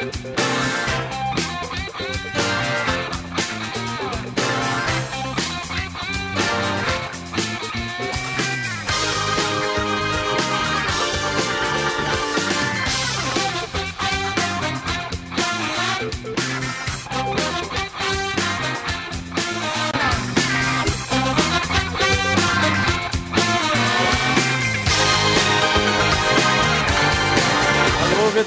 Alô,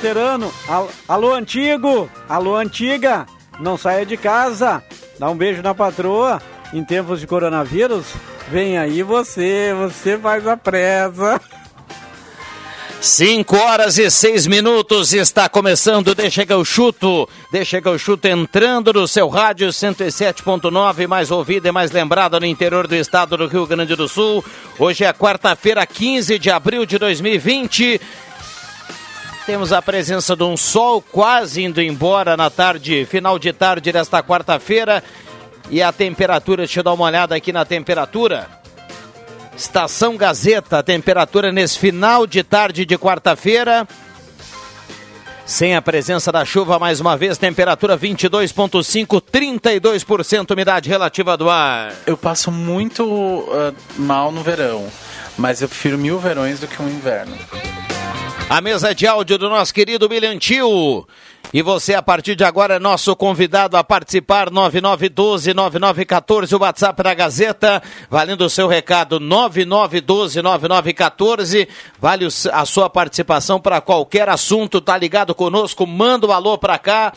veterano. Al- Alô, antigo. Alô, antiga. Não saia de casa. Dá um beijo na patroa. Em tempos de coronavírus, vem aí você. Você faz a presa. 5 horas e 6 minutos está começando Deixa que eu chuto. Deixa que eu chuto entrando no seu rádio 107.9, mais ouvido e mais lembrado no interior do estado do Rio Grande do Sul. Hoje é quarta-feira, 15 de abril de 2020. Temos a presença de um sol quase indo embora na tarde, final de tarde desta quarta-feira. E a temperatura, deixa eu dar uma olhada aqui na temperatura. Estação Gazeta, temperatura nesse final de tarde de quarta-feira. Sem a presença da chuva, mais uma vez, temperatura 22,5, 32% umidade relativa do ar. Eu passo muito ah, mal no verão, mas eu prefiro mil verões do que um inverno. A mesa de áudio do nosso querido Milhantil. E você, a partir de agora, é nosso convidado a participar, 9912-9914, o WhatsApp da Gazeta, valendo o seu recado, 9912-9914, vale a sua participação para qualquer assunto, tá ligado conosco, manda o alô para cá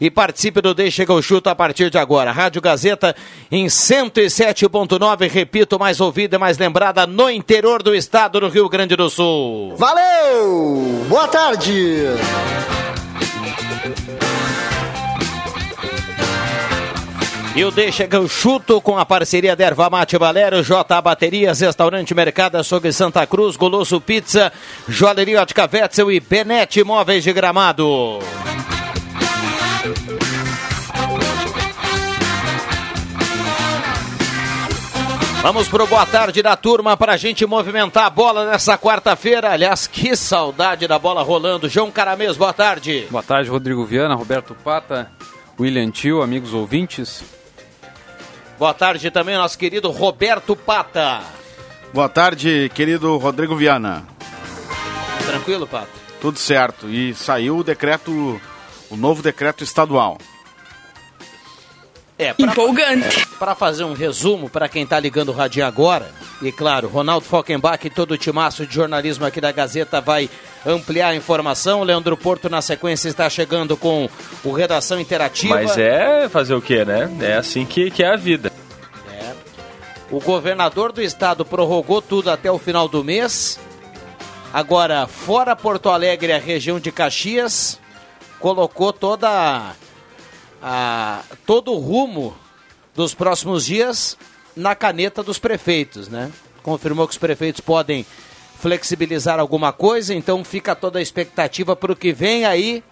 e participe do Deixa que eu chuto a partir de agora. Rádio Gazeta em 107.9, repito, mais ouvida e mais lembrada no interior do estado do Rio Grande do Sul. Valeu! Boa tarde! E o Deixa que eu chuto com a parceria da Erva Mate Valério, J Baterias, Restaurante Mercado Açougue Santa Cruz, Goloso Pizza, Joalheria Ótica Wetzel e Benete Imóveis de Gramado. Vamos pro boa tarde da turma para a gente movimentar a bola nessa quarta-feira. Aliás, que saudade da bola rolando. João Caramês, boa tarde. Boa tarde, Rodrigo Viana, Roberto Pata, William Tio, amigos ouvintes. Boa tarde também, nosso querido Roberto Pata. Boa tarde, querido Rodrigo Viana. Tranquilo, Pata? Tudo certo. E saiu o decreto, o novo decreto estadual. É, pra, Empolgante. Para fazer um resumo para quem está ligando o radinho agora, e claro, Ronaldo Falkenbach e todo o timaço de jornalismo aqui da Gazeta vai ampliar a informação. Leandro Porto, na sequência, está chegando com o Redação Interativa. Mas é fazer o quê, né? É assim que, que é a vida. É. O governador do estado prorrogou tudo até o final do mês. Agora, fora Porto Alegre, a região de Caxias, colocou toda a, todo o rumo dos próximos dias na caneta dos prefeitos, né? Confirmou que os prefeitos podem flexibilizar alguma coisa, então fica toda a expectativa para o que vem aí,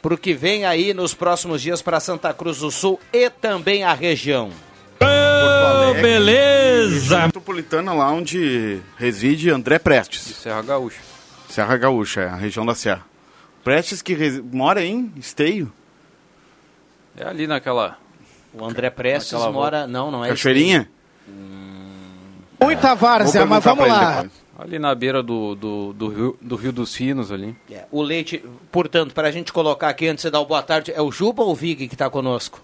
para o que vem aí nos próximos dias para Santa Cruz do Sul e também a região. Alegre, beleza! região Metropolitana, lá onde reside André Prestes. Serra Gaúcha. Serra Gaúcha, é a região da Serra. Prestes que mora em Esteio. É ali naquela. O André Prestes Naquela mora. Não, não é. Cachoeirinha? Muita várzea, Vou mas vamos lá. Ali na beira do, do, do, rio, do Rio dos Sinos ali. É, o Leite, portanto, para a gente colocar aqui antes de dar o boa tarde, é o Juba ou o Vig que está conosco?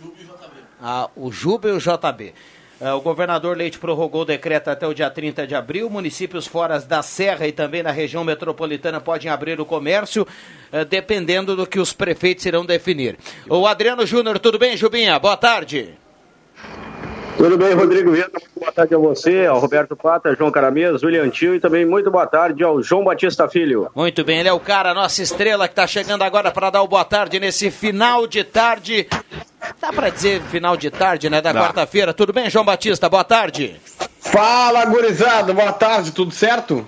Juba e o JB. Ah, o Juba e o JB. Ah, o governador Leite prorrogou o decreto até o dia 30 de abril. Municípios fora da Serra e também na região metropolitana podem abrir o comércio, ah, dependendo do que os prefeitos irão definir. O Adriano Júnior, tudo bem, Jubinha? Boa tarde. Tudo bem, Rodrigo? Muito boa tarde a você, ao Roberto Pata, João Caramês, William Tio e também muito boa tarde ao João Batista Filho. Muito bem, ele é o cara, nossa estrela que está chegando agora para dar o boa tarde nesse final de tarde. Dá para dizer final de tarde, né? Da quarta-feira. Tudo bem, João Batista? Boa tarde. Fala, gurizada, boa tarde, tudo certo?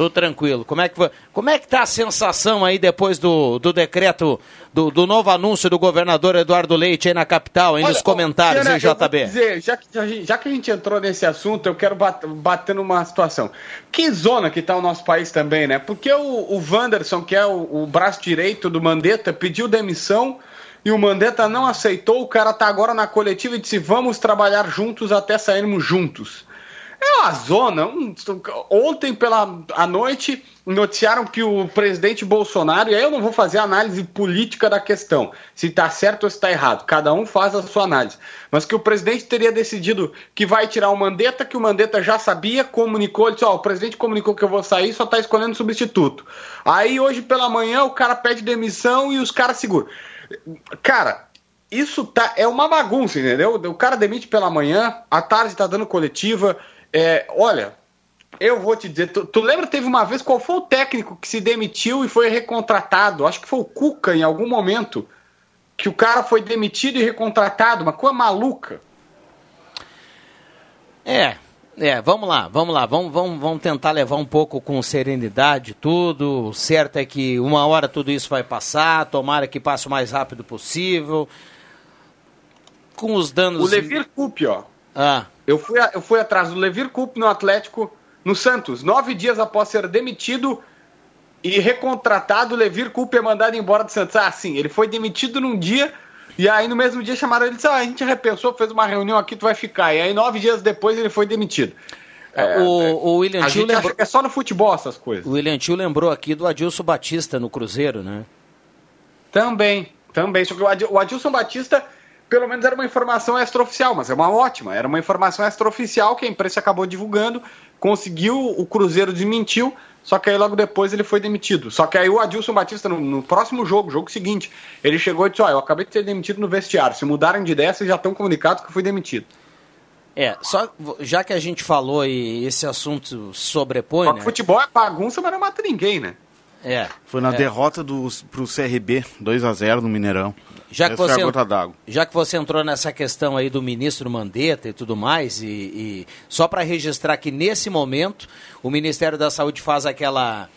Tudo tranquilo. Como é que foi? Como é que tá a sensação aí depois do, do decreto, do, do novo anúncio do governador Eduardo Leite aí na capital, aí Olha, nos comentários, Fiora, hein, JB? dizer, já, que, já, já que a gente entrou nesse assunto, eu quero bat- bater numa situação. Que zona que tá o nosso país também, né? Porque o, o Wanderson, que é o, o braço direito do Mandetta, pediu demissão e o Mandetta não aceitou. O cara tá agora na coletiva e disse: vamos trabalhar juntos até sairmos juntos. É uma zona. Ontem pela à noite noticiaram que o presidente Bolsonaro, e aí eu não vou fazer análise política da questão, se está certo ou se está errado, cada um faz a sua análise, mas que o presidente teria decidido que vai tirar o Mandetta, que o Mandetta já sabia, comunicou, ele disse, ó, o presidente comunicou que eu vou sair, só está escolhendo substituto. Aí hoje pela manhã o cara pede demissão e os caras seguram. Cara, isso tá, é uma bagunça, entendeu? O cara demite pela manhã, à tarde tá dando coletiva. É, olha, eu vou te dizer, tu, tu lembra teve uma vez qual foi o técnico que se demitiu e foi recontratado? Acho que foi o Cuca em algum momento. Que o cara foi demitido e recontratado, uma coisa maluca. É, é, vamos lá, vamos lá, vamos, vamos, vamos tentar levar um pouco com serenidade tudo. O certo é que uma hora tudo isso vai passar, tomara que passe o mais rápido possível. Com os danos. O Levir Coupe, ó. Ah, Eu fui, a- eu fui atrás do Levir Coupe no Atlético, no Santos. Nove dias após ser demitido e recontratado, o Levir Coupe é mandado embora do Santos. Ah, sim, ele foi demitido num dia e aí no mesmo dia chamaram ele e disseram, ah, a gente repensou, fez uma reunião aqui, tu vai ficar. E aí nove dias depois ele foi demitido. É, o, o William Tio lembrou, que é só no futebol essas coisas. o William Tio lembrou aqui do Adilson Batista no Cruzeiro, né? Também, também. Só que o Adilson Batista, pelo menos era uma informação extraoficial, mas é uma ótima. Era uma informação extraoficial que a imprensa acabou divulgando, conseguiu, o Cruzeiro desmentiu, só que aí logo depois ele foi demitido. Só que aí o Adilson Batista, no, no próximo jogo, jogo seguinte, ele chegou e disse: Ó, eu acabei de ser demitido no vestiário. Se mudarem de ideia, vocês já estão comunicados que eu fui demitido. É, só já que a gente falou e esse assunto sobrepõe, Só né? que futebol é bagunça, mas não mata ninguém, né? É. Foi na é. derrota do, pro CRB, 2x0 no Mineirão. Já que, você, já que você entrou nessa questão aí do ministro Mandetta e tudo mais, e, e só para registrar que nesse momento o Ministério da Saúde faz aquela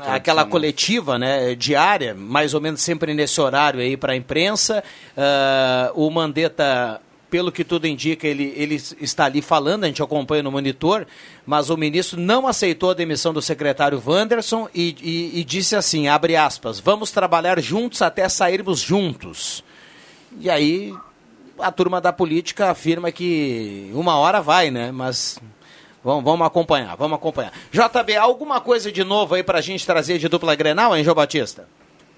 aquela coletiva né, diária, mais ou menos sempre nesse horário aí para a imprensa. Ah, o Mandetta, pelo que tudo indica, ele, ele está ali falando, a gente acompanha no monitor, mas o ministro não aceitou a demissão do secretário Wanderson e, e- e disse assim, abre aspas, vamos trabalhar juntos até sairmos juntos. E aí a turma da política afirma que uma hora vai, né? Mas vamos, vamos acompanhar, vamos acompanhar. JB, alguma coisa de novo aí pra gente trazer de dupla Grenal, hein, João Batista?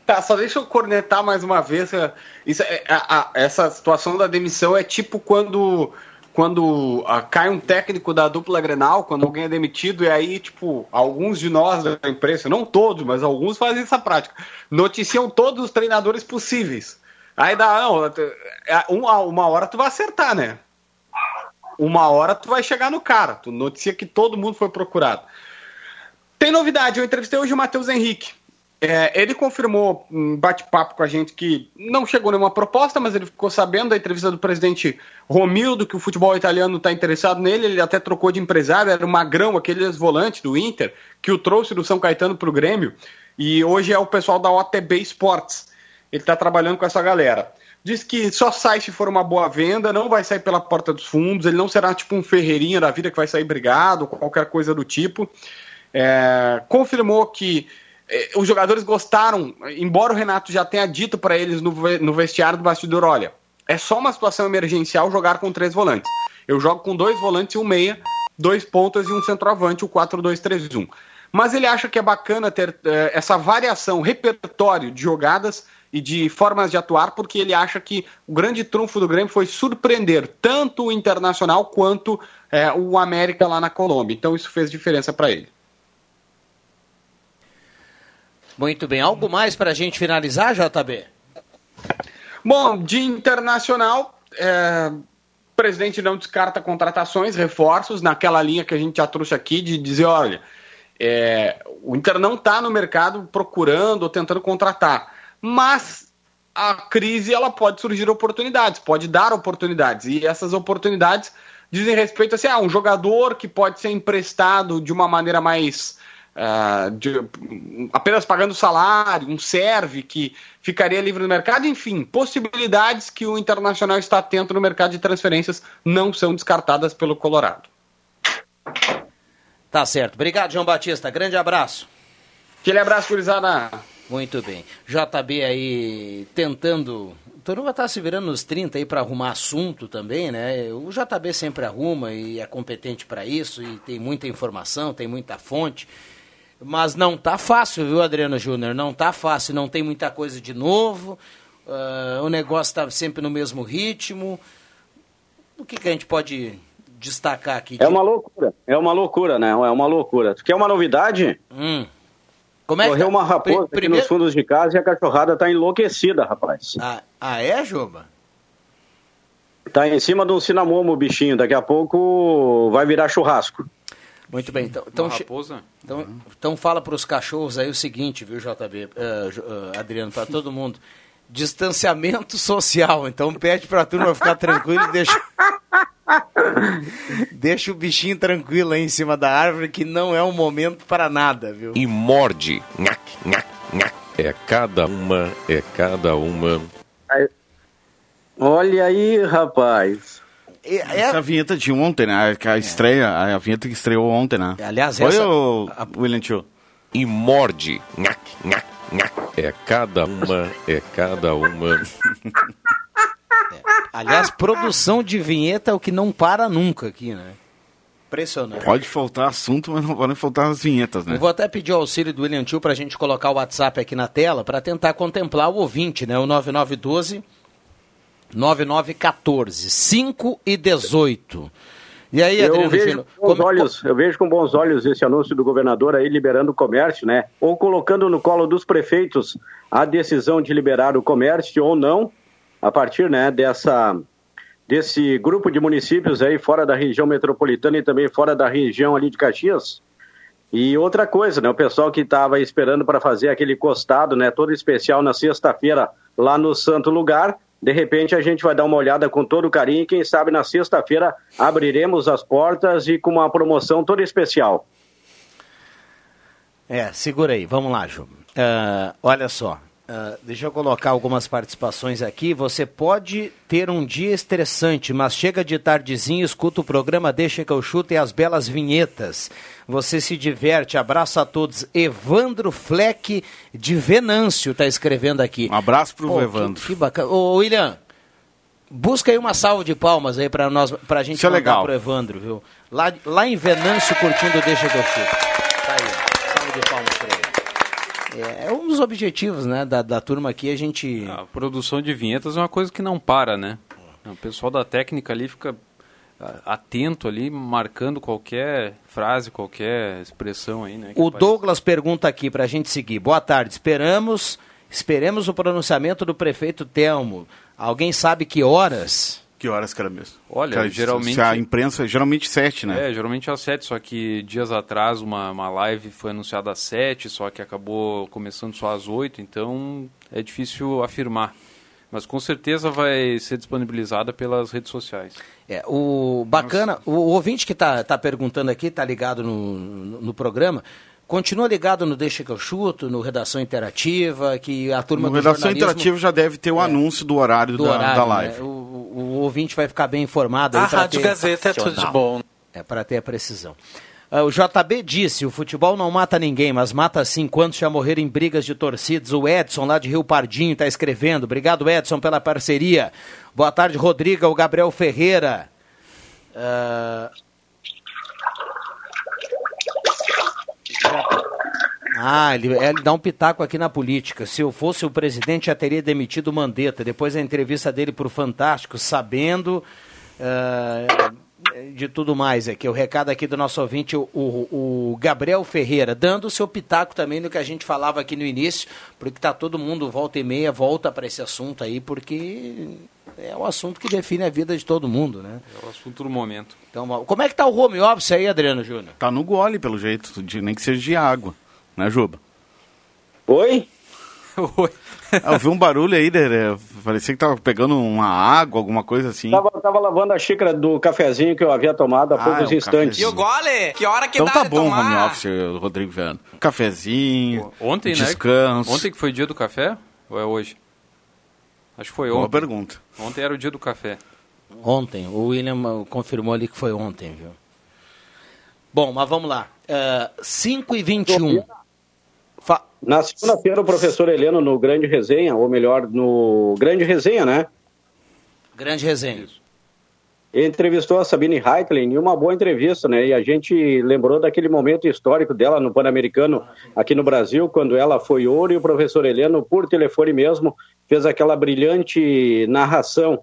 Tá, só deixa eu cornetar mais uma vez. é, Isso é- a- a- essa situação da demissão é tipo quando, quando ah, cai um técnico da dupla Grenal, quando alguém é demitido, e aí, tipo, alguns de nós da imprensa, não todos, mas alguns fazem essa prática, noticiam todos os treinadores possíveis. Aí dá, não, é, uma, uma hora tu vai acertar, né? Uma hora tu vai chegar no cara, tu noticia que todo mundo foi procurado. Tem novidade, eu entrevistei hoje o Matheus Henrique. É, ele confirmou um bate-papo com a gente que não chegou nenhuma proposta, mas ele ficou sabendo da entrevista do presidente Romildo que o futebol italiano está interessado nele. Ele até trocou de empresário, era o Magrão, aquele ex-volante do Inter, que o trouxe do São Caetano para o Grêmio. E hoje é o pessoal da OTB Sports. Ele está trabalhando com essa galera. Diz que só sai se for uma boa venda, não vai sair pela porta dos fundos, ele não será tipo um Ferreirinha da vida que vai sair brigado, qualquer coisa do tipo. É, confirmou que os jogadores gostaram, embora o Renato já tenha dito para eles no, no vestiário do bastidor: olha, é só uma situação emergencial jogar com três volantes. Eu jogo com dois volantes e um meia, dois pontas e um centroavante, o 4-2-3-1. Mas ele acha que é bacana ter eh, essa variação, repertório de jogadas e de formas de atuar, porque ele acha que o grande trunfo do Grêmio foi surpreender tanto o Internacional quanto eh, o América lá na Colômbia. Então isso fez diferença para ele. Muito bem. Algo mais pra gente finalizar, JB? Bom, de internacional, é, O presidente não descarta contratações, reforços, naquela linha que a gente já trouxe aqui, de dizer, olha, é, o Inter não está no mercado procurando ou tentando contratar, mas a crise ela pode surgir oportunidades, pode dar oportunidades, e essas oportunidades dizem respeito a assim, ah, um jogador que pode ser emprestado de uma maneira mais Uh, de, apenas pagando salário, um serve que ficaria livre no mercado, enfim, possibilidades que o Internacional está atento no mercado de transferências não são descartadas pelo Colorado. Tá certo. Obrigado, João Batista. Grande abraço. Aquele abraço, Curizada. Muito bem. JB aí tentando. Toruba tá se virando nos 30 aí para arrumar assunto também, né? O JB sempre arruma e é competente para isso e tem muita informação, tem muita fonte. Mas não tá fácil, viu, Adriano Júnior? Não tá fácil, não tem muita coisa de novo. Uh, o negócio está sempre no mesmo ritmo. O que, que a gente pode destacar aqui? É uma loucura, é uma loucura, né? É uma loucura. Tu quer uma novidade? Hum. Como é Correu que... uma raposa Primeiro... aqui nos fundos de casa e a cachorrada tá enlouquecida, rapaz. Ah, ah é, Juba? Tá em cima de um cinamomo o bichinho. Daqui a pouco vai virar churrasco. Muito bem, então, então, então, então fala para os cachorros aí o seguinte, viu, JB, uh, uh, Adriano, para todo mundo. Distanciamento social, então pede para a turma ficar tranquilo e deixa, deixa o bichinho tranquilo aí em cima da árvore, que não é um momento para nada, viu? E morde, nhac, nhac, nhac. É cada uma, é cada uma. Olha aí, rapaz. É... Essa vinheta de ontem, né? A, estreia, a vinheta que estreou ontem, né? Aliás, Foi essa... o William Tio? E morde. Nhac, nhac, nhac. É cada uma, é cada uma. É. Aliás, produção de vinheta é o que não para nunca aqui, né? Impressionante. Pode faltar assunto, mas não podem faltar as vinhetas, né? Eu vou até pedir o auxílio do William Tio para a gente colocar o WhatsApp aqui na tela para tentar contemplar o ouvinte, né? O 9912 9914 5 e 18. E aí, eu vejo, Filho, com bons como... olhos, eu vejo com bons olhos esse anúncio do governador aí liberando o comércio, né? Ou colocando no colo dos prefeitos a decisão de liberar o comércio ou não, a partir né, dessa, desse grupo de municípios aí fora da região metropolitana e também fora da região ali de Caxias. E outra coisa, né? O pessoal que estava esperando para fazer aquele costado, né? Todo especial na sexta-feira lá no Santo Lugar, de repente a gente vai dar uma olhada com todo carinho e quem sabe na sexta-feira abriremos as portas e com uma promoção toda especial. É, segura aí, vamos lá, Ju. Uh, olha só, Uh, deixa eu colocar algumas participações aqui. Você pode ter um dia estressante, mas chega de tardezinho, escuta o programa Deixa que eu chuto e as belas vinhetas. Você se diverte. Abraço a todos. Evandro Fleck de Venâncio está escrevendo aqui. Um abraço para o Evandro. Que, que, bacana. Ô, William, busca aí uma salva de palmas aí para nós, para a gente Isso é legal. pro Evandro, viu? Lá, lá em Venâncio, curtindo Deixa que eu chuto. Tá aí, salva de palmas para ele. É, é um dos objetivos né, da, da turma aqui, a gente... A produção de vinhetas é uma coisa que não para, né? O pessoal da técnica ali fica atento ali, marcando qualquer frase, qualquer expressão aí, né? O Douglas pergunta aqui para a gente seguir. Boa tarde, esperamos, esperemos o pronunciamento do prefeito Telmo. Alguém sabe que horas? Que horas que era mesmo? Olha, Cara, geralmente... a imprensa, geralmente sete, né? É, geralmente às sete, só que dias atrás uma, uma live foi anunciada às sete, só que acabou começando só às oito, então é difícil afirmar. Mas com certeza vai ser disponibilizada pelas redes sociais. É, o bacana, o, o, ouvinte que está tá perguntando aqui, está ligado no, no, no programa, Continua ligado no Deixa que eu chuto, no Redação Interativa, que a turma no do Redação Interativa já deve ter o é, anúncio do horário, do da, horário, da live. Né? O, o, ouvinte vai ficar bem informado. A Rádio ter... Gazeta é tudo de bom. É, para ter a precisão. Uh, o JB disse, o futebol não mata ninguém, mas mata sim quantos já morreram em brigas de torcidas. O Edson, lá de Rio Pardinho, está escrevendo. Obrigado, Edson, pela parceria. Boa tarde, Rodrigo. O Gabriel Ferreira. Uh... Ah, ele, ele dá um pitaco aqui na política. Se eu fosse o presidente, já teria demitido o Mandetta. Depois da entrevista dele para o Fantástico, sabendo uh, de tudo mais aqui. O recado aqui do nosso ouvinte, o, o, o, Gabriel Ferreira, dando o seu pitaco também no que a gente falava aqui no início, porque está todo mundo volta e meia, volta para esse assunto aí, porque é um assunto que define a vida de todo mundo, né? É o assunto do momento. Então, como é que tá o home office aí, Adriano Júnior? Tá no gole, pelo jeito, de, nem que seja de água, né, Juba? Oi? Ah, eu vi um barulho aí, né? parecia que tava pegando uma água, alguma coisa assim. Tava, tava lavando a xícara do cafezinho que eu havia tomado há Ah, poucos é um instantes. cafezinho. Gole, que hora que Então dá tá bom o tomar? home office, Rodrigo Viana. Cafezinho, Ontem, descanso. né? Ontem que foi dia do café? Ou é hoje? Acho que foi Boa ontem. pergunta. Ontem era o dia do café. Ontem, o William confirmou ali que foi ontem, viu? Bom, mas vamos lá. Uh, 5 e 21. Fa Na segunda-feira, o professor Heleno, no Grande Resenha, ou melhor, no Grande Resenha, né? Grande resenha. entrevistou a Sabine Heitlin em uma boa entrevista, né? E a gente lembrou daquele momento histórico dela no Pan-Americano aqui no Brasil, quando ela foi ouro e o professor Heleno, por telefone mesmo, fez aquela brilhante narração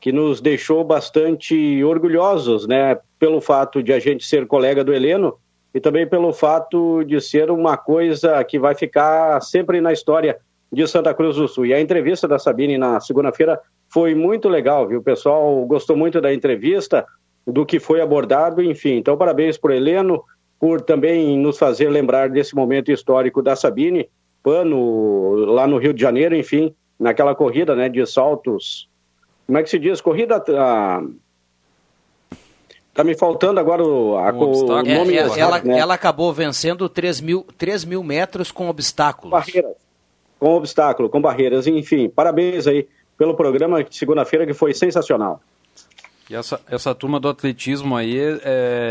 que nos deixou bastante orgulhosos, né? Pelo fato de a gente ser colega do Heleno e também pelo fato de ser uma coisa que vai ficar sempre na história de Santa Cruz do Sul. E a entrevista da Sabine na segunda-feira foi muito legal, viu? O pessoal gostou muito da entrevista, do que foi abordado, enfim. Então, parabéns por Heleno, por também nos fazer lembrar desse momento histórico da Sabine, pano lá no Rio de Janeiro, enfim, naquela corrida, né, de saltos. Como é que se diz? Corrida. ah, Tá me faltando agora o, a, o É, nome é, exato, ela, né? ela acabou vencendo 3 mil, 3 mil metros com obstáculos. barreiras, com obstáculo, com barreiras, enfim. Parabéns aí pelo programa de segunda-feira que foi sensacional. E essa, essa turma do atletismo aí é,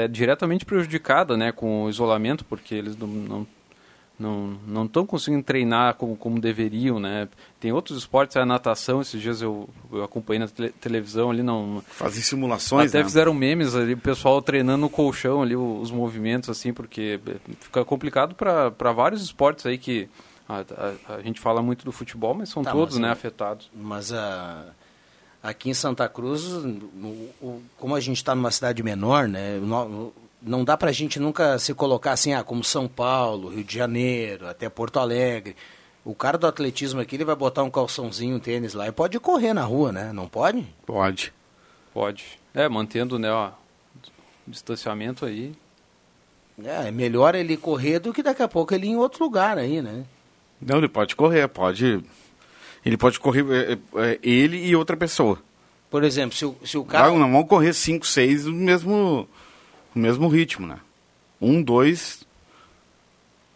é diretamente prejudicada, né, com o isolamento, porque eles não não não não estão conseguindo treinar como, como deveriam, né? Tem outros esportes, a natação, esses dias eu, eu acompanhei na tele- televisão ali, não... Fazem simulações, Até né? fizeram memes ali, o pessoal treinando no colchão ali, o- os movimentos, assim, porque fica complicado para vários esportes aí que... A, a- a gente fala muito do futebol, mas são Tá, todos, mas né, eu- afetados. Mas a, aqui em Santa Cruz, o- o- como a gente está numa cidade menor, né, não dá para a gente nunca se colocar assim, ah, como São Paulo, Rio de Janeiro, até Porto Alegre. O cara do atletismo aqui, ele vai botar um calçãozinho, um tênis lá e pode correr na rua, né? Não pode? Pode. Pode. É, mantendo, né, ó, distanciamento aí. É, é melhor ele correr do que daqui a pouco ele ir em outro lugar aí, né? Não, ele pode correr, pode. Ele pode correr é, é, ele e outra pessoa. Por exemplo, se o, se o cara... Cara... Não vão correr 5, 6 no mesmo, no mesmo ritmo, né? Um, dois,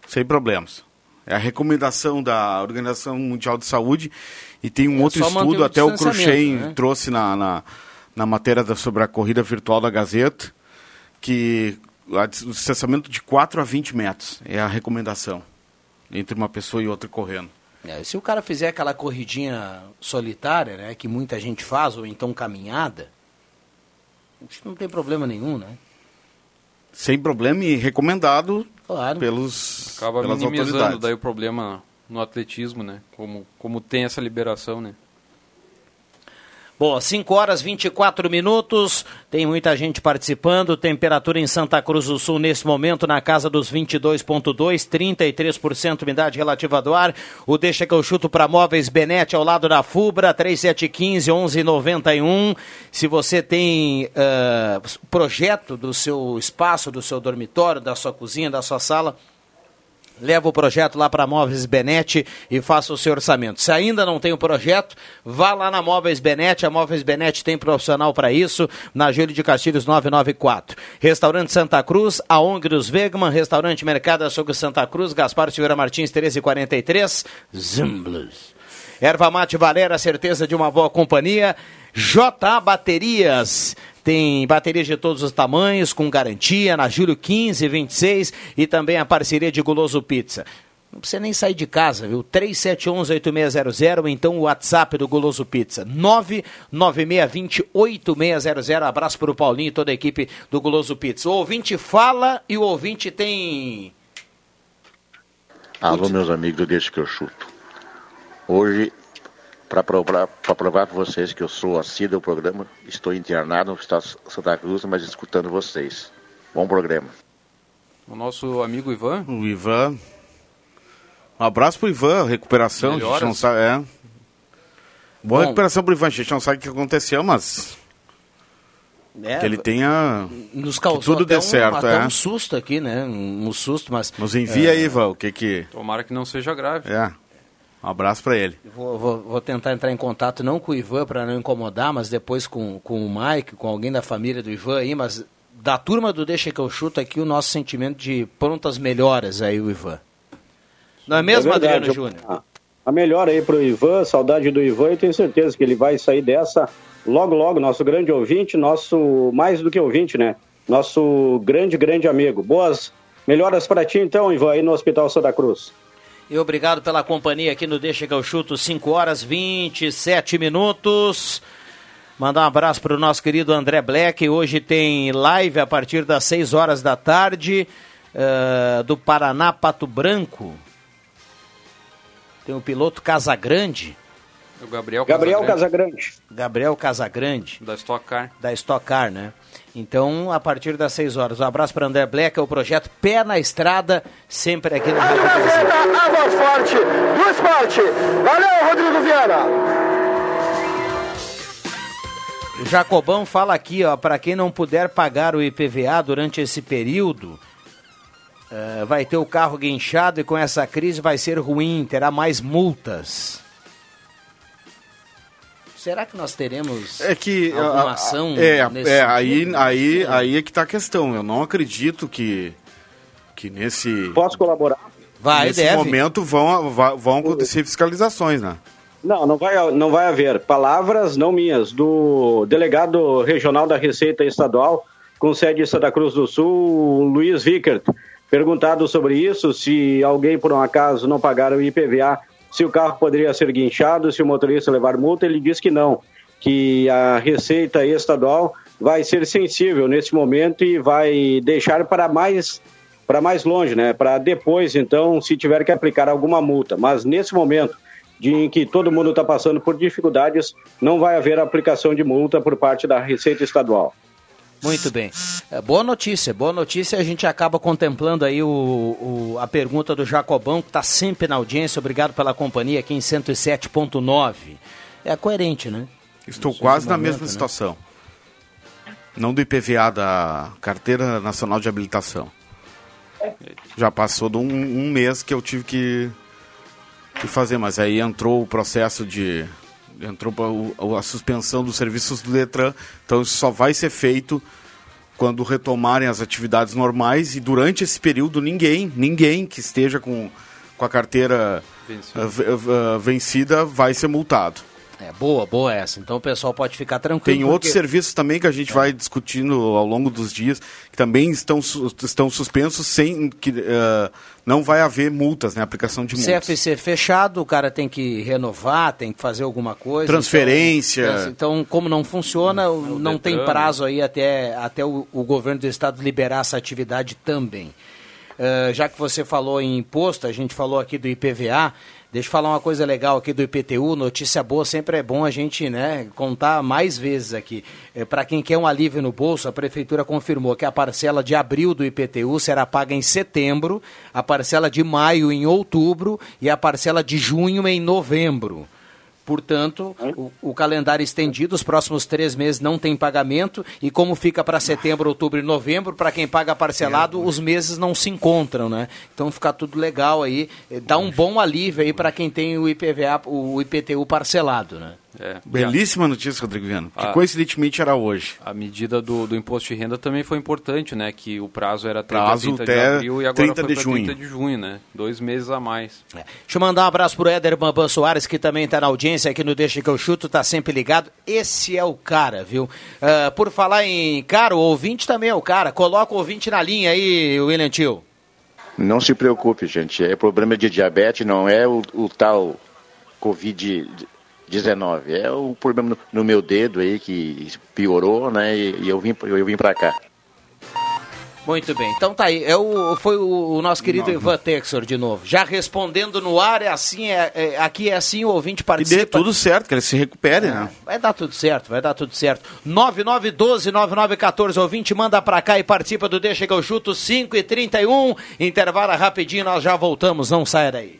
sem problemas. É a recomendação da Organização Mundial de Saúde e tem um É outro estudo, o até o Cruxem né? trouxe na, na, na matéria da- sobre a corrida virtual da Gazeta, que o distanciamento de 4 a 20 metros é a recomendação entre uma pessoa e outra correndo. É, se o cara fizer aquela corridinha solitária, né, que muita gente faz, ou então caminhada, não tem problema nenhum, né? Sem problema e recomendado Claro. pelos, Acaba pelas minimizando autoridades. daí o problema no atletismo, né? Como, como tem essa liberação, né? Bom, 5 horas 24 minutos, tem muita gente participando, temperatura em Santa Cruz do Sul nesse momento na casa dos 22.2, 33% umidade relativa do ar, o deixa que eu chuto para Móveis Benete ao lado da Fubra, 3715 1191, se você tem eh, projeto do seu espaço, do seu dormitório, da sua cozinha, da sua sala, Leva o projeto lá para Móveis Benete e faça o seu orçamento. Se ainda não tem o projeto, vá lá na Móveis Benete. A Móveis Benete tem profissional para isso, na Júlio de Castilhos 994. Restaurante Santa Cruz, a ONG dos Wegman, Restaurante Mercado Açougue Santa Cruz, Gaspar Silveira Martins, 1343, Zimblos. Erva Mate Valera, certeza de uma boa companhia. JA Baterias. Tem baterias de todos os tamanhos, com garantia, na Júlio 15, 26 e também a parceria de Guloso Pizza. Não precisa nem sair de casa, viu? 3711-8600, ou então o WhatsApp do Guloso Pizza. 99620-8600. Abraço para o Paulinho e toda a equipe do Guloso Pizza. O ouvinte fala e o ouvinte tem Alô, meus amigos Deixa que eu chuto. Hoje, para provar para provar para vocês que eu sou assíduo ao programa, estou internado no Estado de Santa Cruz, mas escutando vocês. Bom programa. O nosso amigo Ivan. O Ivan. Um abraço pro Ivan, recuperação, a gente não sabe. É. Boa Bom. recuperação pro Ivan. A gente não sabe o que aconteceu, mas. É, que ele tenha. nos que causou tudo até dê um, certo, até é. um susto aqui, né? Um, um susto, mas... Nos envia é, aí, Ivan, o que que. Tomara que não seja grave. É. Um abraço pra ele. Vou, vou- vou tentar entrar em contato não com o Ivan para não incomodar, mas depois com, com o Mike, com alguém da família do Ivan aí, mas da turma do Deixa que eu chuto aqui o nosso sentimento de prontas melhoras aí, o Ivan. Não é mesmo, É verdade. Adriano Júnior? A- A melhor aí pro Ivan, saudade do Ivan, e tenho certeza que ele vai sair dessa logo, logo. Nosso grande ouvinte, nosso mais do que ouvinte, né? Nosso grande, grande amigo. Boas melhoras para ti, então, Ivan, aí no Hospital Santa Cruz. E obrigado pela companhia aqui no Deixa que eu chuto, 5 horas 27 minutos. Mandar um abraço para o nosso querido André Black. Hoje tem live a partir das 6 horas da tarde eh, do Paraná Pato Branco. Tem o piloto Casagrande. O Gabriel, Gabriel Casagrande, Casagrande. Gabriel Casagrande. Da Stock Car. Da Stock Car, né? Então, a partir das 6 horas. Um abraço para André Black, é o projeto Pé na Estrada, sempre aqui na Rádio Brasil. A voz forte do esporte. Valeu, Rodrigo Viana. O Jacobão fala aqui, ó, para quem não puder pagar o IPVA durante esse período, eh, vai ter o carro guinchado e com essa crise vai ser ruim, terá mais multas. Será que nós teremos É que. alguma a- ação É, nesse é aí, aí, aí é que tá a questão. Eu não acredito que, que nesse. Posso colaborar? Vai, nesse deve. momento vão, vão acontecer fiscalizações, né? Não, não vai, não vai haver. Palavras não minhas, do delegado regional da Receita Estadual, com sede em Santa Cruz do Sul, Luiz Vickert. Perguntado sobre isso, se alguém por um acaso não pagar o IPVA, se o carro poderia ser guinchado, se o motorista levar multa, ele diz que não, que a Receita Estadual vai ser sensível nesse momento e vai deixar para mais para mais longe, né? Para depois, então, se tiver que aplicar alguma multa. Mas nesse momento de em que todo mundo está passando por dificuldades, não vai haver aplicação de multa por parte da Receita Estadual. Muito bem. É, boa notícia, boa notícia. A gente acaba contemplando aí o, o- a pergunta do Jacobão, que está sempre na audiência. Obrigado pela companhia aqui em 107.9. É coerente, né? Estou Nesse quase na momento, mesma né? situação. Não do IPVA, da Carteira Nacional de Habilitação. Já passou de um, um mês que eu tive que, que fazer, mas aí entrou o processo de. Entrou o- a suspensão dos serviços do Detran, então isso só vai ser feito quando retomarem as atividades normais e durante esse período ninguém, ninguém que esteja com, com a carteira Vencida. ah, ve- ah, vencida vai ser multado. É boa, boa essa. Então o pessoal pode ficar tranquilo. Tem porque- outros serviços também que a gente vai discutindo ao longo dos dias, que também estão, estão suspensos sem que eh, não vai haver multas, né? Aplicação de multas. CFC fechado, o cara tem que renovar, tem que fazer alguma coisa. Transferência. Então, então, como não funciona, o- não tem prazo aí até, até o, o governo do estado liberar essa atividade também. Eh, já que você falou em imposto, a gente falou aqui do IPVA, deixa eu falar uma coisa legal aqui do IPTU, notícia boa, sempre é bom a gente né, contar mais vezes aqui. Para quem quer um alívio no bolso, a prefeitura confirmou que a parcela de abril do IPTU será paga em setembro, a parcela de maio em outubro e a parcela de junho em novembro. Portanto, o, o calendário estendido, os próximos três meses não tem pagamento e como fica para setembro, outubro e novembro, para quem paga parcelado, os meses não se encontram, né? Então fica tudo legal aí, eh, dá um bom alívio aí para quem tem o IPVA, o IPTU parcelado, né? É. Belíssima notícia, Rodrigo Viana, que Ah. coincidentemente era hoje. A medida do, do imposto de renda também foi importante, né? Que o prazo era 30, Prazo 30 de até abril e agora 30 foi de junho. 30 de junho, né? Dois meses a mais. Deixa eu mandar um abraço pro Éder Bambam Soares, que também está na audiência aqui no Deixa que eu chuto, tá sempre ligado. Esse é o cara, viu? Ah, por falar em cara, o ouvinte também é o cara. Coloca o ouvinte na linha aí, William Tio. Não se preocupe, gente. É problema de diabetes, não é o, o tal Covid-19. É o problema no, no meu dedo aí que piorou, né? E, e eu vim, eu vim pra cá. Muito bem, então tá aí. É o, foi o, o nosso querido Ivan Texor de novo. Já respondendo no ar, é assim, é, é- aqui é assim, o ouvinte E dê participa. tudo certo, que ele se recupere, né? Vai dar tudo certo, vai dar tudo certo. 9912-9914, ouvinte, manda pra cá e participa do Deixa que eu chuto 5 e 31 Intervalo rapidinho, nós já voltamos, não saia daí.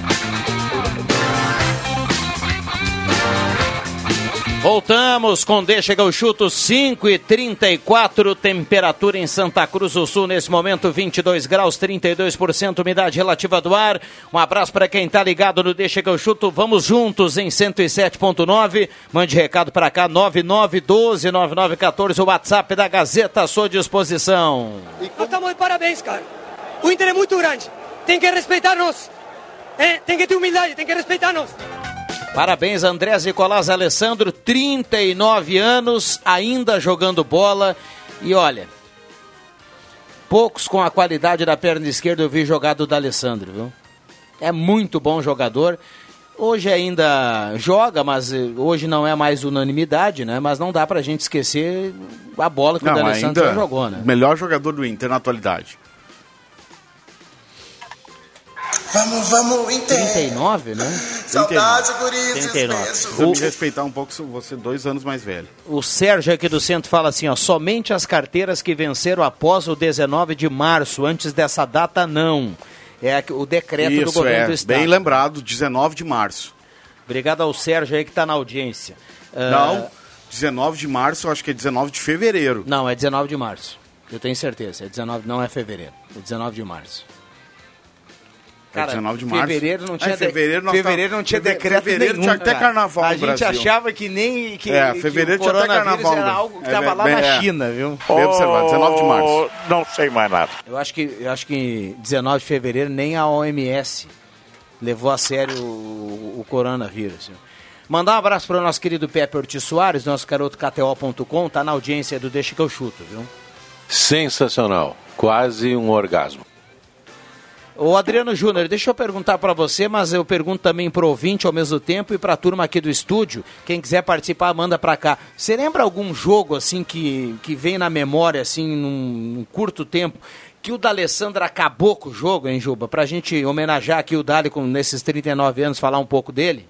Voltamos com Deixa que eu chuto 5 e 34 temperatura em Santa Cruz do Sul nesse momento 22 graus, 32% umidade relativa do ar. Um abraço para quem tá ligado no Deixa que eu chuto. Vamos juntos em 107.9. Mande recado para cá 9912 9914 o WhatsApp da Gazeta à sua disposição. Nós estamos de parabéns, cara. O Inter é muito grande. Tem que respeitar-nos. É, tem que ter humildade, tem que respeitar-nos. Parabéns, Andrés Nicolás Alessandro, 39 anos, ainda jogando bola. E olha, poucos com a qualidade da perna esquerda eu vi jogado do Alessandro, viu? É muito bom jogador. Hoje ainda joga, mas eh, hoje não é mais unanimidade, né? Mas não dá pra gente esquecer a bola que o Não, D'Alessandro já ainda jogou, né? melhor jogador do Inter na atualidade. Vamos, vamos, Inter. 39, né? Saudade, guris, 39. Precisa me respeitar um pouco, você dois anos mais velho. O Sérgio aqui do centro fala assim, ó, somente as carteiras que venceram após o 19 de março, antes dessa data não. É o decreto do Isso, governo é, do estado. bem lembrado, 19 de março. Obrigado ao Sérgio aí que está na audiência. Ah, Não, 19 de março, eu acho que é 19 de fevereiro. Não, é 19 de março. Eu tenho certeza. É 19, não é fevereiro. É 19 de março. É 19 de março. Fevereiro não Ah, tinha, fevereiro de... nós fevereiro não tinha Feve- decreto fevereiro nenhum. tinha até cara. carnaval A no gente Brasil. achava que nem que, É, que fevereiro o tinha até coronavírus carnaval, era né? algo que É, estava lá bem- na é. China, viu? Bem observado, 19 de março. Não sei mais nada. Eu acho que eu acho que 19 de fevereiro nem a OMS levou a sério o, o coronavírus. viu? Mandar um abraço para o nosso querido Pepe Ortiz Soares, nosso garoto KTO.com, tá na audiência do Deixa que eu chuto, viu? Sensacional. Quase um orgasmo. Ô Adriano Júnior, deixa eu perguntar para você, mas eu pergunto também pro ouvinte ao mesmo tempo e para a turma aqui do estúdio. Quem quiser participar, manda para cá. Você lembra algum jogo assim que, que vem na memória assim num, num curto tempo que o D'Alessandro acabou com o jogo, hein, Juba? Pra gente homenagear aqui o Dali com nesses 39 anos, falar um pouco dele?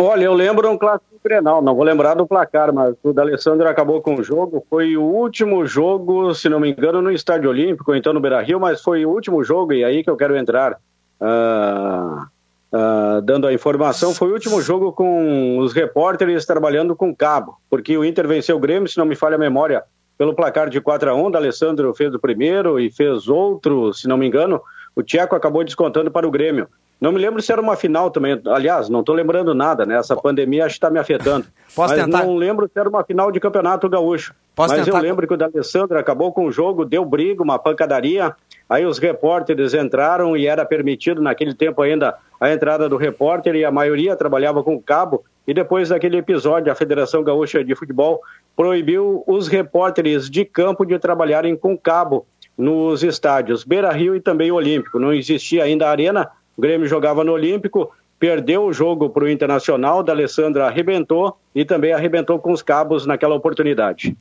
Olha, eu lembro um clássico Grenal, não vou lembrar do placar, mas o D'Alessandro acabou com o jogo. Foi o último jogo, se não me engano, no Estádio Olímpico, então no Beira-Rio, mas foi o último jogo e aí que eu quero entrar. ah, ah, dando a informação, foi o último jogo com os repórteres trabalhando com cabo, porque o Inter venceu o Grêmio, se não me falha a memória, pelo placar de 4 a 1 D'Alessandro fez o primeiro e fez outro, se não me engano, o Tcheco acabou descontando para o Grêmio. Não me lembro se era uma final também. Aliás, não estou lembrando nada, né? Essa pandemia acho que está me afetando. Posso Mas tentar? não lembro se era uma final de campeonato gaúcho. Posso Mas tentar? eu lembro que o D'Alessandro acabou com o jogo, deu briga, uma pancadaria. Aí os repórteres entraram e era permitido naquele tempo ainda a entrada do repórter e a maioria trabalhava com cabo. E depois daquele episódio, a Federação Gaúcha de Futebol proibiu os repórteres de campo de trabalharem com cabo nos estádios Beira Rio e também Olímpico. Não existia ainda a arena, o Grêmio jogava no Olímpico, perdeu o jogo para o Internacional, da Alessandra arrebentou e também arrebentou com os cabos naquela oportunidade.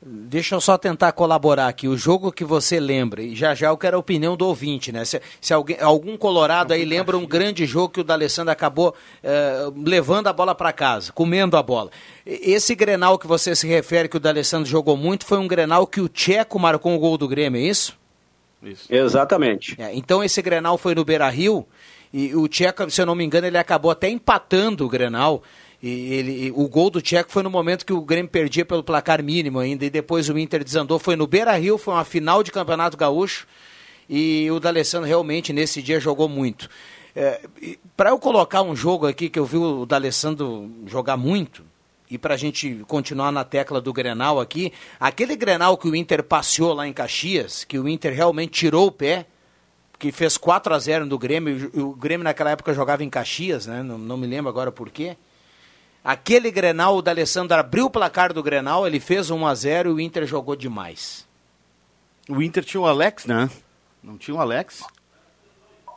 Deixa eu só tentar colaborar aqui. O jogo que você lembra, e já já eu quero a opinião do ouvinte, né? Se, se alguém, algum colorado aí lembra um grande jogo que o D'Alessandro acabou eh, levando a bola para casa, comendo a bola. Esse Grenal que você se refere que o D'Alessandro jogou muito foi um Grenal que o Tcheco marcou o gol do Grêmio, é isso? Exatamente. É, então esse Grenal foi no Beira-Rio e o Tcheco, se eu não me engano, ele acabou até empatando o Grenal. E ele, o gol do Tcheco foi no momento que o Grêmio perdia pelo placar mínimo ainda e depois o Inter desandou. Foi no Beira-Rio, foi uma final de Campeonato Gaúcho e o D'Alessandro realmente nesse dia jogou muito. É, para eu colocar um jogo aqui que eu vi o D'Alessandro jogar muito, e para a gente continuar na tecla do Grenal aqui, aquele Grenal que o Inter passeou lá em Caxias, que o Inter realmente tirou o pé, que fez 4 a 0 no Grêmio, o Grêmio naquela época jogava em Caxias, né? não, não me lembro agora por quê. Aquele Grenal, o D'Alessandro abriu o placar do Grenal, ele fez 1 a 0 e o Inter jogou demais. O Inter tinha o Alex, né? Não tinha o Alex?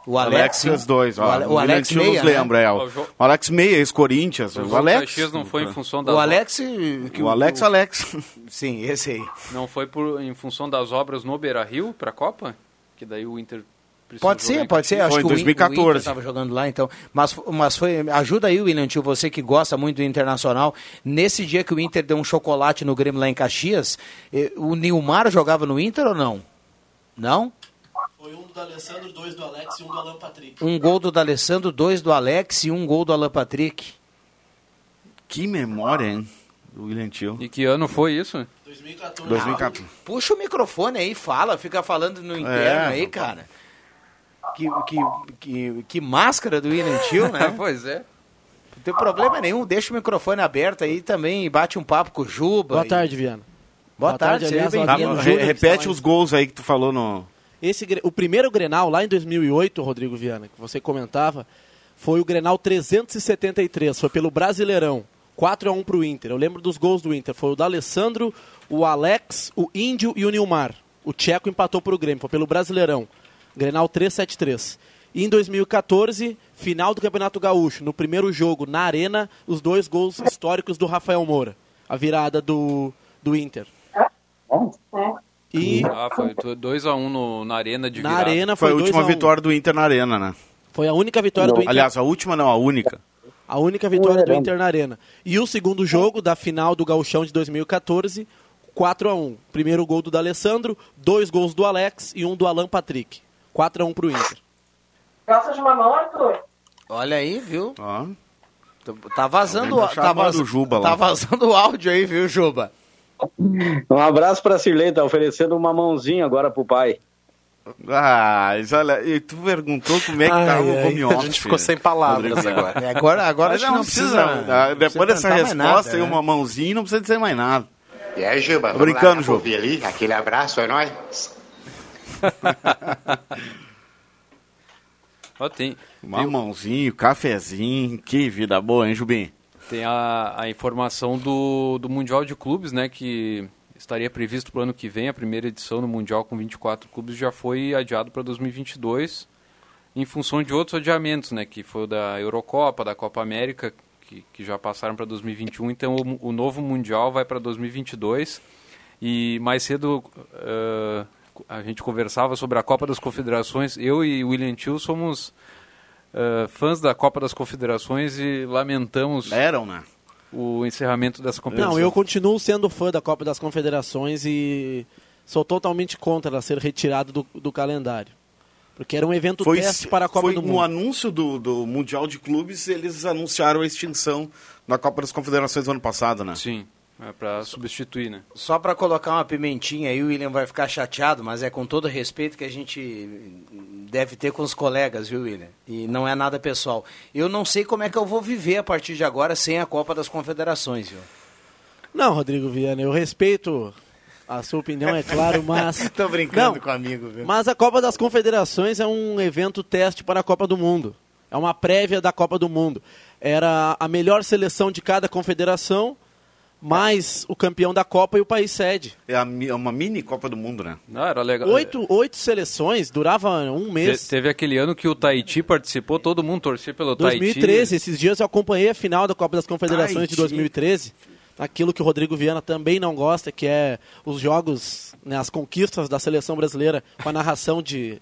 O Alex, sim. fez dois, ó. O Ale- o Alex Meia, nos né? lembra, é. O, O jo- o Alex Meia, ex-Corinthians. O O, Alex. Caxias não foi em função das O Alex... O Alex, Alex. Sim, esse aí. Não foi por, em função das obras no Beira Rio para a Copa? Que daí o Inter Pode ser, pode ser. Caxias. Acho Foi em que o In- 2014. O Inter estava jogando lá, então. Mas, mas foi. Ajuda aí, William Tio, você que gosta muito do Internacional. Nesse dia que o Inter deu um chocolate no Grêmio lá em Caxias, eh, o Nilmar jogava no Inter ou não? Não? Foi um do Alessandro, dois do Alex e um do Alan Patrick. Um gol do D'Alessandro, dois do Alex e um gol do Alan Patrick. Que memória, hein? Do William Tio. E que ano foi isso? 2014. 2014. Puxa o microfone aí, fala, fica falando no interno É, aí, cara. Que, que, que, que máscara do William Tio, né? pois é. Não tem problema nenhum, deixa o microfone aberto aí também e bate um papo com o Juba. Boa e- tarde, Viana. Boa, tarde, seja aliás, Júnior, que repete os gols aí que tu falou no. Esse, o primeiro Grenal, lá em 2008, Rodrigo Viana, que você comentava, foi o Grenal 373, foi pelo Brasileirão. 4x1 pro Inter. Eu lembro dos gols do Inter. Foi o D'Alessandro, o Alex, o Índio e o Nilmar. O Tcheco empatou pro Grêmio, foi pelo Brasileirão. Grenal 373. E em 2014, final do Campeonato Gaúcho, no primeiro jogo, na Arena, os dois gols históricos do Rafael Moura. A virada do, do Inter. E Ah, foi 2x1 um na arena de Na virada. arena Foi a foi última 2 a 1. vitória do Inter na Arena, né? foi a única vitória do Inter. Aliás, a última não, a única. A única vitória do Inter na Arena. E o segundo jogo da final do Gauchão de 2014, 4 a 1 Primeiro gol do D'Alessandro, dois gols do Alex e um do Alan Patrick. 4 a 1 pro Inter. Gosta de mamão, Arthur? Olha aí, viu? Ó. Tá vazando, tá tá, chamando vaz... o Juba lá. tá vazando o áudio aí, viu, Juba? Um abraço pra Cirlei, tá oferecendo uma mãozinha agora pro pai. Ah, mas olha, e tu perguntou como é que Ai, tava o home a office. gente ficou sem palavras Rodrigo. agora. É, agora agora Mas acho que não precisa. ah, não Depois precisa dessa resposta nada, e né? uma mãozinha, não precisa dizer mais nada. E aí, Juba, Tô brincando, lá, Juba. ali, aquele abraço, é nóis. Ó, tem, Uma mãozinha, cafezinho, que vida boa, hein, Jubim? Tem a, a informação do, do Mundial de Clubes, né? Que estaria previsto para o ano que vem, a primeira edição do Mundial com 24 clubes já foi adiado para 2022, em função de outros adiamentos, né? Que foi o da Eurocopa, da Copa América, que, que já passaram para 2021. Então o, o novo Mundial vai para 2022. E mais cedo eh, a gente conversava sobre a Copa das Confederações. Eu e William Tio somos eh, fãs da Copa das Confederações e lamentamos Eram, né? o encerramento dessa competição. Não, eu continuo sendo fã da Copa das Confederações e sou totalmente contra ela ser retirado do, do calendário. Porque era um evento teste para a Copa foi do no Mundo. anúncio do, do Mundial de Clubes, eles anunciaram a extinção da Copa das Confederações do ano passado, né? Sim, é para substituir, né? Só para colocar uma pimentinha aí, o William vai ficar chateado, mas é com todo respeito que a gente deve ter com os colegas, viu, William? E não é nada pessoal. Eu não sei como é que eu vou viver a partir de agora sem a Copa das Confederações, viu? Não, Rodrigo Viana, eu respeito a sua opinião, é claro, mas... Tô brincando Não, com o amigo, viu? Mas a Copa das Confederações é um evento teste para a Copa do Mundo. É uma prévia da Copa do Mundo. Era a melhor seleção de cada confederação, mais o campeão da Copa e o país sede. É é uma mini Copa do Mundo, né? Não, era legal. Oito, oito seleções, durava um Te- mês. teve aquele ano que o Tahiti participou, todo mundo torcia pelo 2013, Tahiti. esses dias eu acompanhei a final da Copa das Confederações de Tahiti. 2013. Aquilo que o Rodrigo Viana também não gosta, que é os jogos, né, as conquistas da seleção brasileira com a narração de,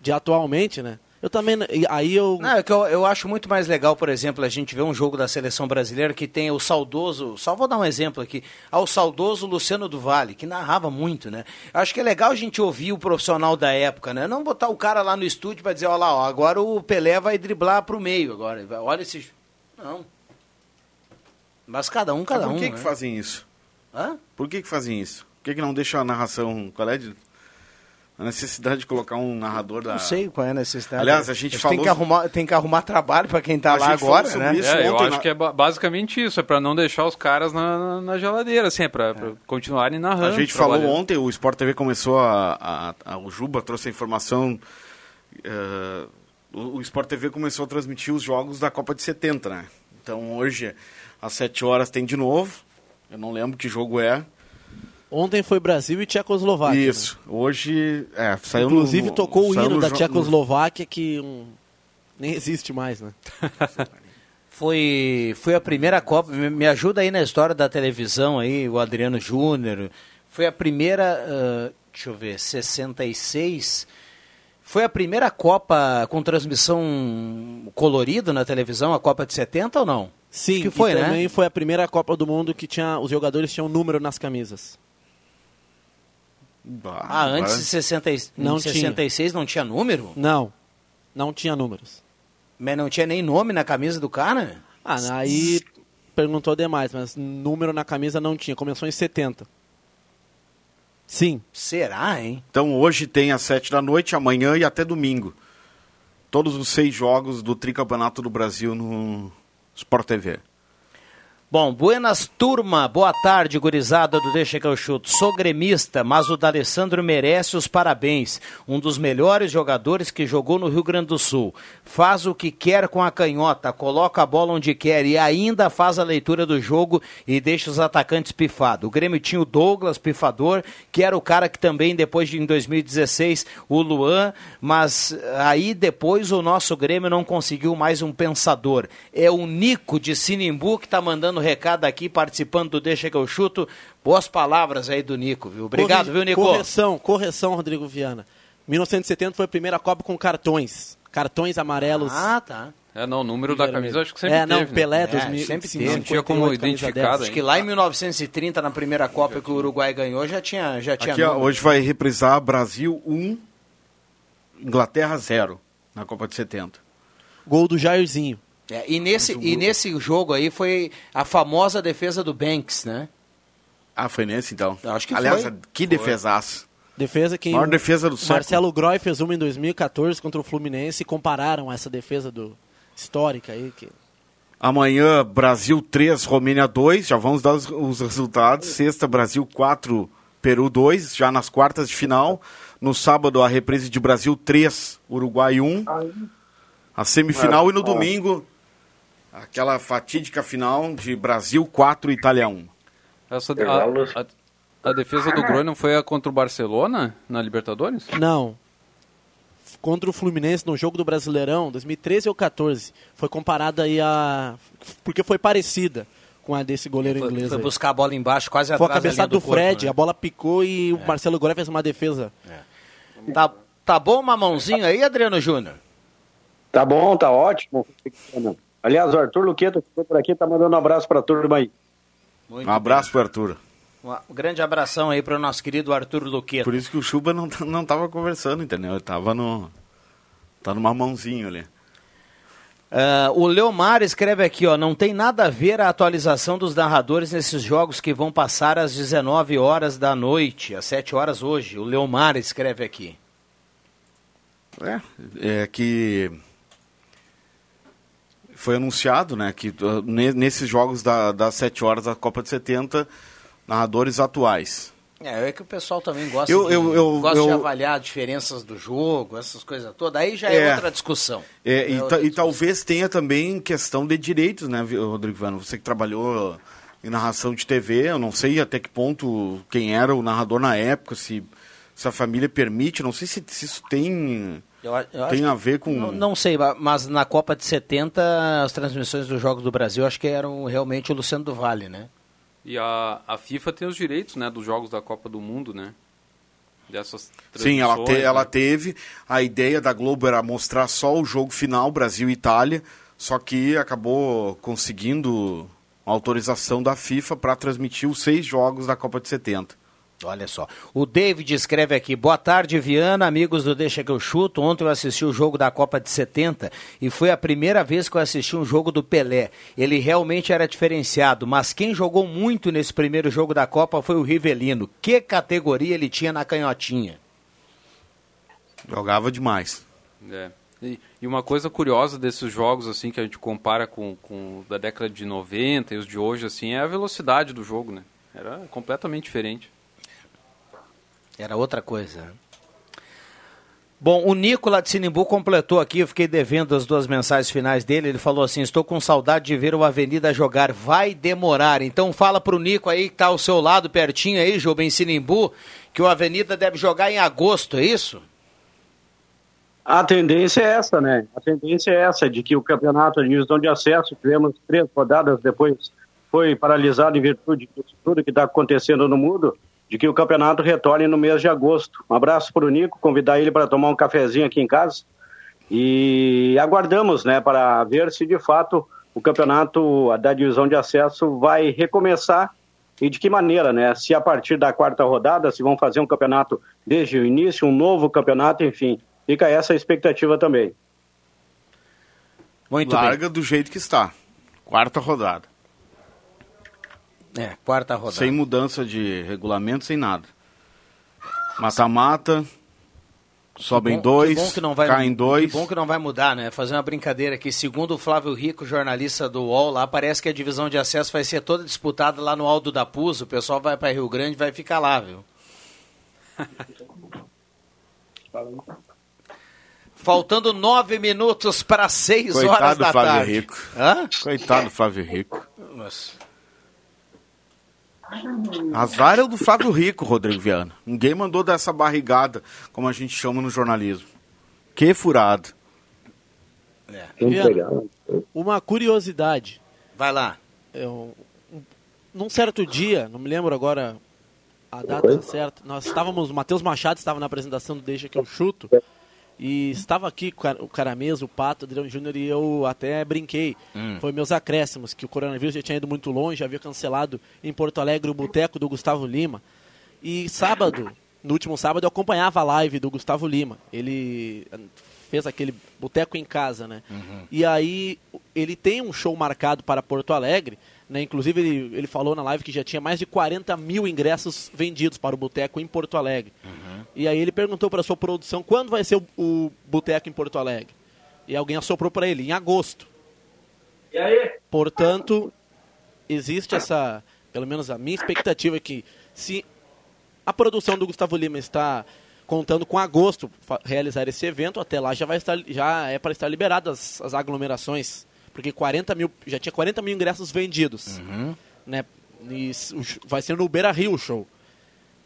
de atualmente, né? Eu também, aí eu... Não, é que eu, eu acho muito mais legal, por exemplo, a gente ver um jogo da seleção brasileira que tem o saudoso, só vou dar um exemplo aqui, ao saudoso Luciano do Vale, que narrava muito, né? Acho que é legal a gente ouvir o profissional da época, né? Não botar o cara lá no estúdio para dizer, olha lá, ó, agora o Pelé vai driblar pro meio agora. Olha esse. Não. Mas cada um, cada Mas por um. que, né? que fazem isso? Hã? Por que, que fazem isso? Por que, que não deixam a narração? Qual é de- a necessidade de colocar um narrador da. Não sei qual é a necessidade. Aliás, a gente Tem falou- que arrumar, tem que arrumar trabalho para quem tá A lá agora, sobre né? isso É, eu ontem acho na- que é ba- basicamente isso, é para não deixar os caras na, na- geladeira, assim, é para continuarem narrando. A gente falou ontem, o Sport TV começou a, a- a- o Juba trouxe a informação. eh, o, o Sport TV começou a transmitir os jogos da Copa de 70, né? Então hoje, às 7 horas, tem de novo. Eu não lembro que jogo é. Ontem foi Brasil e Tchecoslováquia. né? Isso. Hoje, é, saiu no- Inclusive no- tocou o hino no da Tchecoslováquia que hum, nem existe mais, né? Foi, foi a primeira Copa. Me, ajuda aí na história da televisão aí, o Adriano Júnior. Foi a primeira, ah, deixa eu ver, 66. Foi a primeira Copa com transmissão colorida na televisão, a Copa de 70 ou não? Sim, Acho que foi, e né? também foi a primeira Copa do Mundo que tinha os jogadores tinham número nas camisas. Ah, antes de 60, e- Não em tinha. 66 não tinha número? Não, não tinha números. Mas não tinha nem nome na camisa do cara? Ah, aí perguntou demais, mas número na camisa não tinha. Começou em 70. Sim. Será, hein? Então hoje tem às sete da noite, amanhã e até domingo. Todos os seis jogos do Tricampeonato do Brasil no Sport TV. Bom, buenas turma, boa tarde, gurizada do Deixa que eu chuto. Sou gremista, mas o D'Alessandro merece os parabéns. Um dos melhores jogadores que jogou no Rio Grande do Sul. Faz o que quer com a canhota, coloca a bola onde quer e ainda faz a leitura do jogo e deixa os atacantes pifados. O Grêmio tinha o Douglas, pifador, que era o cara que também, depois de em 2016, o Luan, mas aí depois o nosso Grêmio não conseguiu mais um pensador. É o Nico de Sinimbu que está mandando recado aqui, participando do Deixa que eu chuto. Boas palavras aí do Nico, viu? Obrigado, Corri- viu, Nico? Correção, correção, Rodrigo Viana. 1970 foi a primeira Copa com cartões. Cartões amarelos. Ah, tá. É, não, o número da camisa acho que sempre É, não, teve. né? Pelé, É, 2000, sempre sim, teve. Não tinha como 58, camisa identificar, 10. Acho que lá em 1930, na primeira Copa que o Uruguai ganhou, já tinha, já tinha Aqui ó, hoje vai reprisar Brasil 1, Inglaterra 0 na Copa de 70. Gol do Jairzinho. É, e, nesse, e nesse jogo aí foi a famosa defesa do Banks, né? Ah, foi nesse então? Acho que Aliás, foi. que Foi. defesaço. Defesa que Maior defesa do século. Marcelo Groy fez uma em 2014 contra o Fluminense e compararam essa defesa do histórica aí que Amanhã, Brasil 3, Romênia 2. Já vamos dar os, os resultados. Sexta, Brasil 4, Peru 2, já nas quartas de final. No sábado, a reprise de Brasil 3, Uruguai 1. A semifinal e no domingo, aquela fatídica final de Brasil 4, Itália 1. Essa, a, a- a defesa do Groy não foi a contra o Barcelona na Libertadores? Não. Contra o Fluminense no jogo do Brasileirão, 2013 ou 14, foi comparada aí a porque foi parecida com a desse goleiro Foi, inglês. foi aí. buscar a bola embaixo, quase Foi a atrás da linha cabeçada do, corpo, Fred, né? a bola picou e o Marcelo Groy fez uma defesa. Tá, tá bom uma mãozinha aí, Adriano Júnior? Tá bom, tá ótimo. Aliás, o Arthur Luqueta que ficou por aqui tá mandando um abraço pra turma aí. Um abraço pro Arthur. Um grande abração aí para o nosso querido Arthur Luqueta. Por isso que o Chuba não, não tava conversando, entendeu? Ele tava no. Tá numa mãozinha ali. Ah, o Leomar escreve aqui, ó, não tem nada a ver a atualização dos narradores nesses jogos que vão passar às 19 horas da noite, às 7 horas hoje. O Leomar escreve aqui. É, é que foi anunciado, né, que uh, ne- nesses jogos da, das 7 horas da Copa de 70, narradores atuais. É, é que o pessoal também gosta, Eu- de, eu- eu- gosta de avaliar diferenças do jogo, essas coisas todas. Aí já é, É. outra discussão. É, e, É ta- outra e talvez tenha também questão de direitos, né, Rodrigo Vano? Você que trabalhou em narração de TV, eu não sei até que ponto quem era o narrador na época, se, se a família permite, não sei se, se isso tem, Eu eu tem a ver com... Não, não sei, ma- mas na Copa de 70, as transmissões dos Jogos do Brasil, acho que eram realmente o Luciano do Vale, né? E a, a FIFA tem os direitos, né, dos jogos da Copa do Mundo, né? Dessas Sim, ela, te- transmissões, ela né? teve. A ideia da Globo era mostrar só o jogo final, Brasil e Itália, só que acabou conseguindo a autorização da FIFA para transmitir os seis jogos da Copa de 70. Olha só. O David escreve aqui: Boa tarde, Viana, amigos do Deixa que eu chuto. Ontem eu assisti o jogo da Copa de 70 e foi a primeira vez que eu assisti um jogo do Pelé. Ele realmente era diferenciado, mas quem jogou muito nesse primeiro jogo da Copa foi o Rivelino. Que categoria ele tinha na canhotinha? Jogava demais. É. E, e uma coisa curiosa desses jogos, assim, que a gente compara com, com o da década de 90 e os de hoje, assim, é a velocidade do jogo, né? Era completamente diferente. Era outra coisa. Bom, o Nicola de Sinimbu completou aqui, eu fiquei devendo as duas mensagens finais dele. Ele falou assim: Estou com saudade de ver o Avenida jogar, vai demorar. Então fala pro Nico aí que tá ao seu lado, pertinho aí, Jobem Sinimbu, que o Avenida deve jogar em agosto, é isso? A tendência é essa, né? A tendência é essa, de que o campeonato de divisão de acesso, tivemos três rodadas depois, foi paralisado em virtude disso tudo que está acontecendo no mundo. De que o campeonato retorne no mês de agosto. Um abraço para o Nico, convidar ele para tomar um cafezinho aqui em casa. E aguardamos né, para ver se de fato o campeonato da divisão de acesso vai recomeçar e de que maneira, né? Se a partir da quarta rodada, se vão fazer um campeonato desde o início, um novo campeonato, enfim. Fica essa expectativa também. Muito Larga do jeito que está. Quarta rodada. É, quarta rodada. Sem mudança de regulamento, sem nada. Mata-mata, sobem bom- dois, que bom que não vai, caem dois. Que bom que não vai mudar, né? Fazer uma brincadeira aqui. Segundo o Flávio Rico, jornalista do UOL, lá parece que a divisão de acesso vai ser toda disputada lá no Aldo da Puz. O pessoal vai para Rio Grande e vai ficar lá, viu? Faltando nove minutos para seis horas Coitado da do Flávio tarde. Rico. Hã? Coitado do Flávio Rico. Nossa. Azar é o do Flávio Rico, Rodrigo Viana. Ninguém mandou dessa barrigada, como a gente chama no jornalismo. Que furado. Viana, uma curiosidade. Vai lá. Eu, um- num certo dia, não me lembro agora a data certa, nós estávamos, o Matheus Machado estava na apresentação do Deixa que eu chuto, e estava aqui o Cara- o Caramês, o Pato, o Adriano Júnior, e eu até brinquei. Hum. Foi meus acréscimos, que o coronavírus já tinha ido muito longe, havia cancelado em Porto Alegre o boteco do Gustavo Lima. E sábado, no último sábado, eu acompanhava a live do Gustavo Lima. Ele fez aquele boteco em casa, né? E aí ele tem um show marcado para Porto Alegre, né? Inclusive ele, ele falou na live que já tinha mais de 40 mil ingressos vendidos para o boteco em Porto Alegre. E aí ele perguntou para a sua produção quando vai ser o, o boteco em Porto Alegre. E alguém assoprou para ele, em agosto. E aí? Portanto, existe essa, pelo menos a minha expectativa é que se a produção do Gustavo Lima está contando com agosto realizar esse evento, até lá já vai estar já é para estar liberadas as aglomerações, porque 40 mil já tinha 40 mil ingressos vendidos, né? E vai ser no Beira Rio o show.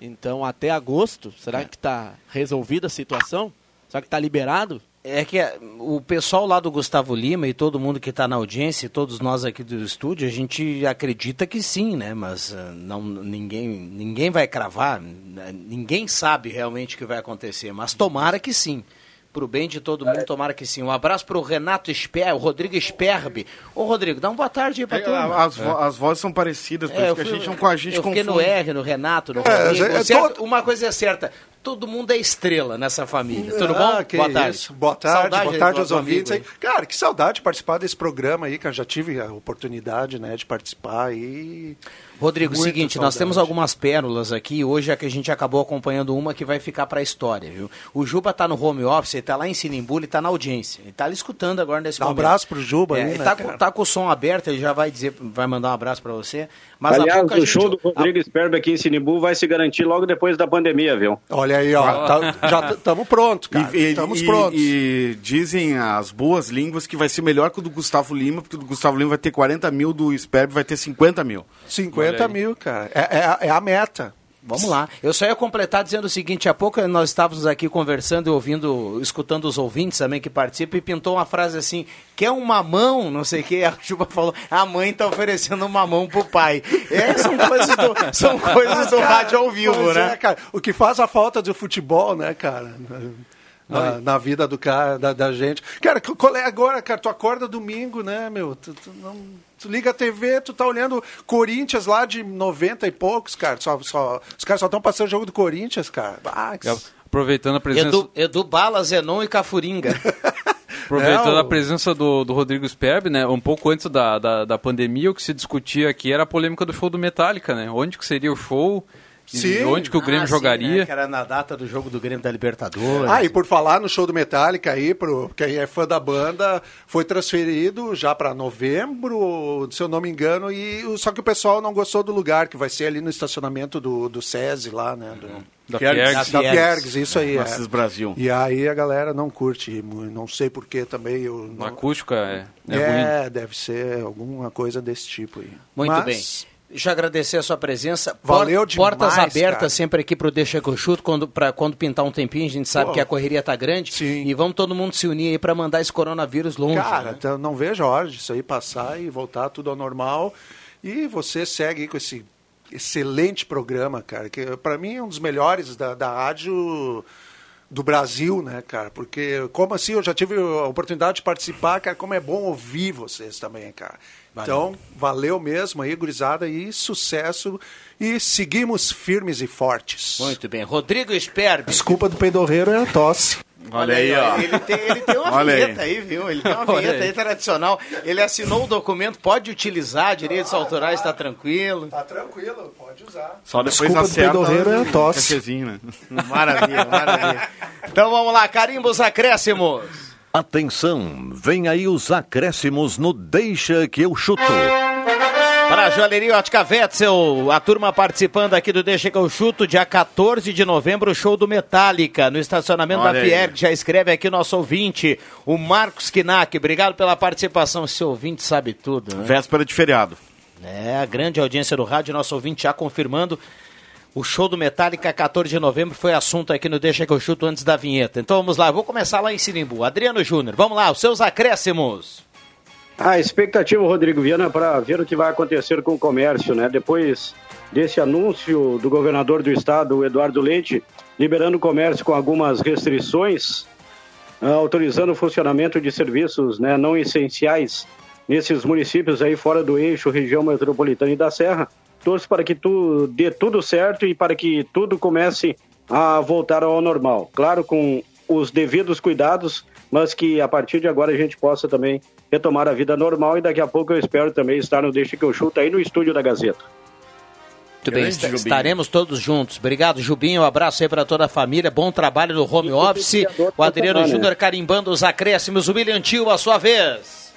Então até agosto, será que está resolvida a situação? Será que está liberado? É que é, o pessoal lá do Gustavo Lima e todo mundo que está na audiência, e todos nós aqui do estúdio, a gente acredita que sim, né? Mas ah, não, ninguém, ninguém vai cravar, né? ninguém sabe realmente o que vai acontecer, mas tomara que sim. Pro bem de todo mundo, tomara que sim. Um abraço pro Renato Sper, o Rodrigo Sperbe. Ô, Rodrigo, dá uma boa tarde aí pra É, turma. as, vo- as vozes são parecidas, por É, isso que a fui- gente não com a gente Eu fiquei no confunde. R, no Renato, no É, Rodrigo. é Certo? Uma coisa é certa, todo mundo é estrela nessa família. Tudo bom? Ah, que boa tarde. isso. Boa tarde, Saudade boa tarde aos ouvintes aí. Cara, que saudade de participar desse programa aí, que eu já tive a oportunidade, né, de participar e... Rodrigo, Muita seguinte, nós saudade. temos algumas pérolas aqui. Hoje é que a gente acabou acompanhando uma que vai ficar para a história, viu? O Juba tá no home office, ele tá lá em Sinimbu, ele tá na audiência. Ele tá ali escutando agora nesse Dá um momento. abraço pro Juba É, aí, ele né, tá, com, tá com o som aberto, ele já vai dizer, vai mandar um abraço para você. Mas Aliás, pouco a o gente- show do Rodrigo Sperber aqui em Sinimbu vai se garantir logo depois da pandemia, viu? Olha aí, ó, tá- já estamos prontos, cara, E, e- estamos e- prontos. e dizem as boas línguas que vai ser melhor que o do Gustavo Lima, porque o do Gustavo Lima vai ter 40 mil, do Sperb vai ter 50 mil. 50 mil, cara. É, é a- é a meta. Vamos lá. Eu só ia completar dizendo o seguinte, há pouco nós estávamos aqui conversando e ouvindo, escutando os ouvintes também que participam e pintou uma frase assim, quer um mamão, não sei o que, a Juba falou, a mãe está oferecendo um mamão pro pai. É, são coisas do, são coisas do Cara, rádio ao vivo, né? é, cara. O que faz a falta do futebol, né, cara? Na, na vida do cara, da, da gente. Cara, qual é agora, cara? Tu acorda domingo, né, meu? Tu, tu não- tu liga a TV, tu tá olhando Corinthians lá de 90 e poucos, cara. Só, só, os caras só estão passando o jogo do Corinthians, cara. Ah, que- Aproveitando a presença. Edu, Edu Bala, Zenon e Cafuringa. Aproveitando É, a presença do, do Rodrigo Sperb, né? Um pouco antes da, da, da pandemia, o que se discutia aqui era a polêmica do show do Metallica, né? Onde que seria o show? E Sim. Onde que o Grêmio Ah, sim, jogaria? né, que era na data do jogo do Grêmio da Libertadores. Ah, e por falar no show do Metallica aí, pro, quem é fã da banda, foi transferido já para novembro, se eu não me engano, e só que o pessoal não gostou do lugar, que vai ser ali no estacionamento do, do SESI lá, né? Do, Da Fiergs, Fiergs. Da Da Fiergs, isso aí. Assis É. Brasil. E aí a galera não curte, não sei porquê também. Eu não... acústico é, é, É, ruim. deve ser alguma coisa desse tipo aí. Muito Mas- bem. Deixa eu agradecer a sua presença. Valeu demais, Portas abertas cara. sempre aqui pro Deixa que eu chuto, quando, pra, quando pintar um tempinho, a gente sabe Pô. que a correria tá grande. Sim. E vamos todo mundo se unir aí pra mandar esse coronavírus longe. Cara, né? então não vejo a hora disso aí passar e voltar tudo ao normal. E você segue aí com esse excelente programa, cara. Que para mim é um dos melhores da, da rádio do Brasil, né, cara? Porque como assim eu já tive a oportunidade de participar, cara, como é bom ouvir vocês também, cara. Valeu. Então, valeu mesmo aí, gurizada, e sucesso. E seguimos firmes e fortes. Muito bem. Rodrigo Sperbi. Desculpa do peidorreiro é a tosse. Olha aí, ó. Ele tem, ele tem uma Olha aí. vinheta aí. viu? Ele tem uma Olha vinheta aí. aí. tradicional. Ele assinou o documento, pode utilizar, direitos autorais, está tranquilo. Tá tranquilo, pode usar. Só depois Desculpa do acerta peidorreiro é a o tosse. cafezinho, né? Maravilha, maravilha. Então vamos lá, carimbos acréscimos. Atenção, vem aí os acréscimos no Deixa que eu chuto. Para a Joalheria Ótica Wetzel, a turma participando aqui do Deixa que eu chuto, dia 14 de novembro, show do Metallica, no estacionamento Olha da. Fierg, já escreve aqui nosso ouvinte, o Marcos Kinak, obrigado pela participação, esse ouvinte sabe tudo, né? Véspera de feriado. É, a grande audiência do rádio, nosso ouvinte já confirmando. O show do Metallica, 14 de novembro, foi assunto aqui no Deixa que eu chuto antes da vinheta. Então vamos lá, eu vou começar lá em Sinimbu. Adriano Júnior, vamos lá, os seus acréscimos. A expectativa, Rodrigo Viana, para ver o que vai acontecer com o comércio, né? Depois desse anúncio do governador do estado, Eduardo Leite, liberando o comércio com algumas restrições, ah, autorizando o funcionamento de serviços né, não essenciais nesses municípios aí fora do eixo, região metropolitana e da Serra. Torço para que tu dê tudo certo e para que tudo comece a voltar ao normal. Claro, com os devidos cuidados, mas que a partir de agora a gente possa também retomar a vida normal e daqui a pouco eu espero também estar no Deixa que eu chuto aí no estúdio da Gazeta. Muito bem, Grande Jubinho. estaremos todos juntos. Obrigado, Jubinho. Um abraço aí para toda a família. Bom trabalho no home office. O Adriano. Júnior carimbando os acréscimos. O William Tio, a sua vez.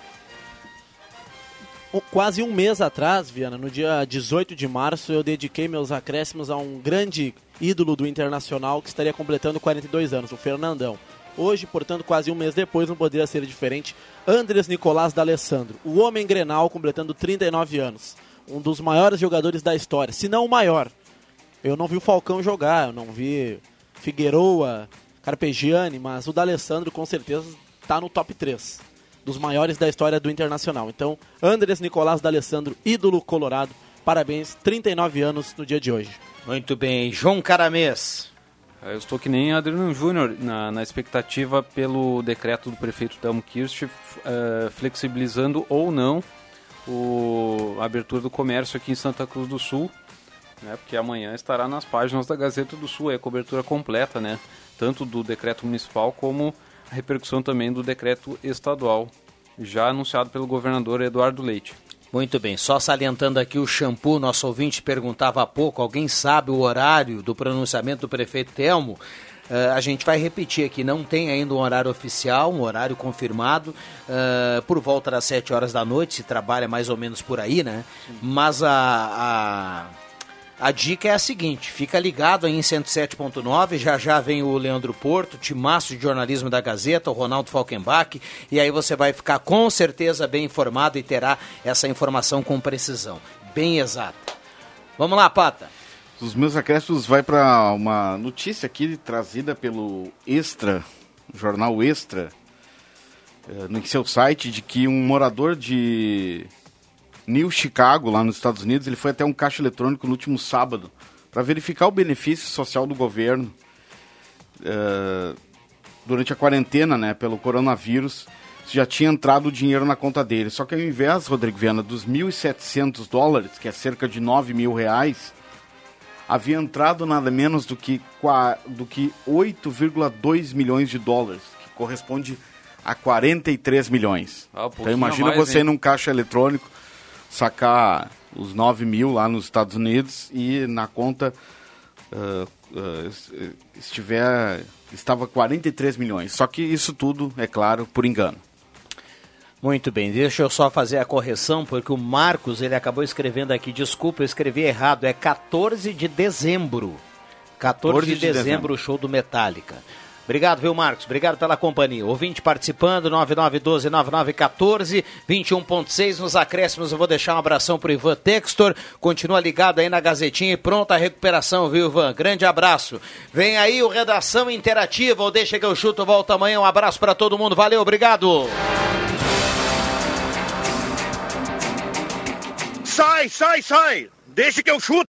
Quase um mês atrás, Viana, no dia 18 de março, eu dediquei meus acréscimos a um grande ídolo do Internacional que estaria completando 42 anos, o Fernandão. Hoje, portanto, quase um mês depois, não poderia ser diferente. Andres Nicolás D'Alessandro, o homem Grenal, completando 39 anos. Um dos maiores jogadores da história, se não o maior. Eu não vi o Falcão jogar, eu não vi Figueroa, Carpegiani, mas o D'Alessandro com certeza está no top 3 dos maiores da história do Internacional. Então, Andres Nicolás D'Alessandro, ídolo colorado, parabéns, 39 anos no dia de hoje. Muito bem, João Caramês. É, Eu estou que nem Adriano Júnior na, na expectativa pelo decreto do prefeito Telmo Kirst eh, flexibilizando ou não o, a abertura do comércio aqui em Santa Cruz do Sul, né, porque amanhã estará nas páginas da Gazeta do Sul, é a cobertura completa, né, tanto do decreto municipal como a repercussão também do decreto estadual, já anunciado pelo governador Eduardo Leite. Muito bem, só salientando aqui o shampoo, nosso ouvinte perguntava há pouco, alguém sabe o horário do pronunciamento do prefeito Telmo? Eh, a gente vai repetir aqui, não tem ainda um horário oficial, um horário confirmado, eh, por volta das 7 horas da noite, se trabalha mais ou menos por aí, né? Mas a, a, a dica é a seguinte, fica ligado aí em 107.9, já já vem o Leandro Porto, timaço de jornalismo da Gazeta, o Ronaldo Falkenbach, e aí você vai ficar com certeza bem informado e terá essa informação com precisão, bem exata. Vamos lá, Pata. Os meus acréscimos vai para uma notícia aqui trazida pelo Extra, jornal Extra, eh, no seu site, de que um morador de New Chicago, lá nos Estados Unidos, ele foi até um caixa eletrônico no último sábado para verificar o benefício social do governo eh, durante a quarentena, né, pelo coronavírus. Já tinha entrado o dinheiro na conta dele. Só que ao invés, Rodrigo Viana, dos 1.700 dólares, que é cerca de 9 mil reais, havia entrado nada menos do que, do que 8,2 milhões de dólares, que corresponde a 43 milhões. Ah, um então imagina mais, você hein? num caixa eletrônico sacar os 9 mil lá nos Estados Unidos e na conta es- eh, estiver estava 43 milhões. Só que isso tudo, é claro, por engano. Muito bem, deixa eu só fazer a correção, porque o Marcos, ele acabou escrevendo aqui, desculpa, eu escrevi errado, é 14 de dezembro. 14 de, 14 de dezembro, dezembro. o show do Metallica. Obrigado, viu, Marcos? Obrigado pela companhia. Ouvinte participando, 9912-9914, 21.6 nos acréscimos. Eu vou deixar um abração pro Ivan Textor. Continua ligado aí na Gazetinha e pronta a recuperação, viu, Ivan? Grande abraço. Vem aí o Redação Interativa, ou deixa que eu chuto, volta amanhã. Um abraço para todo mundo. Valeu, obrigado. Sai, sai, sai! Deixa que eu chuto!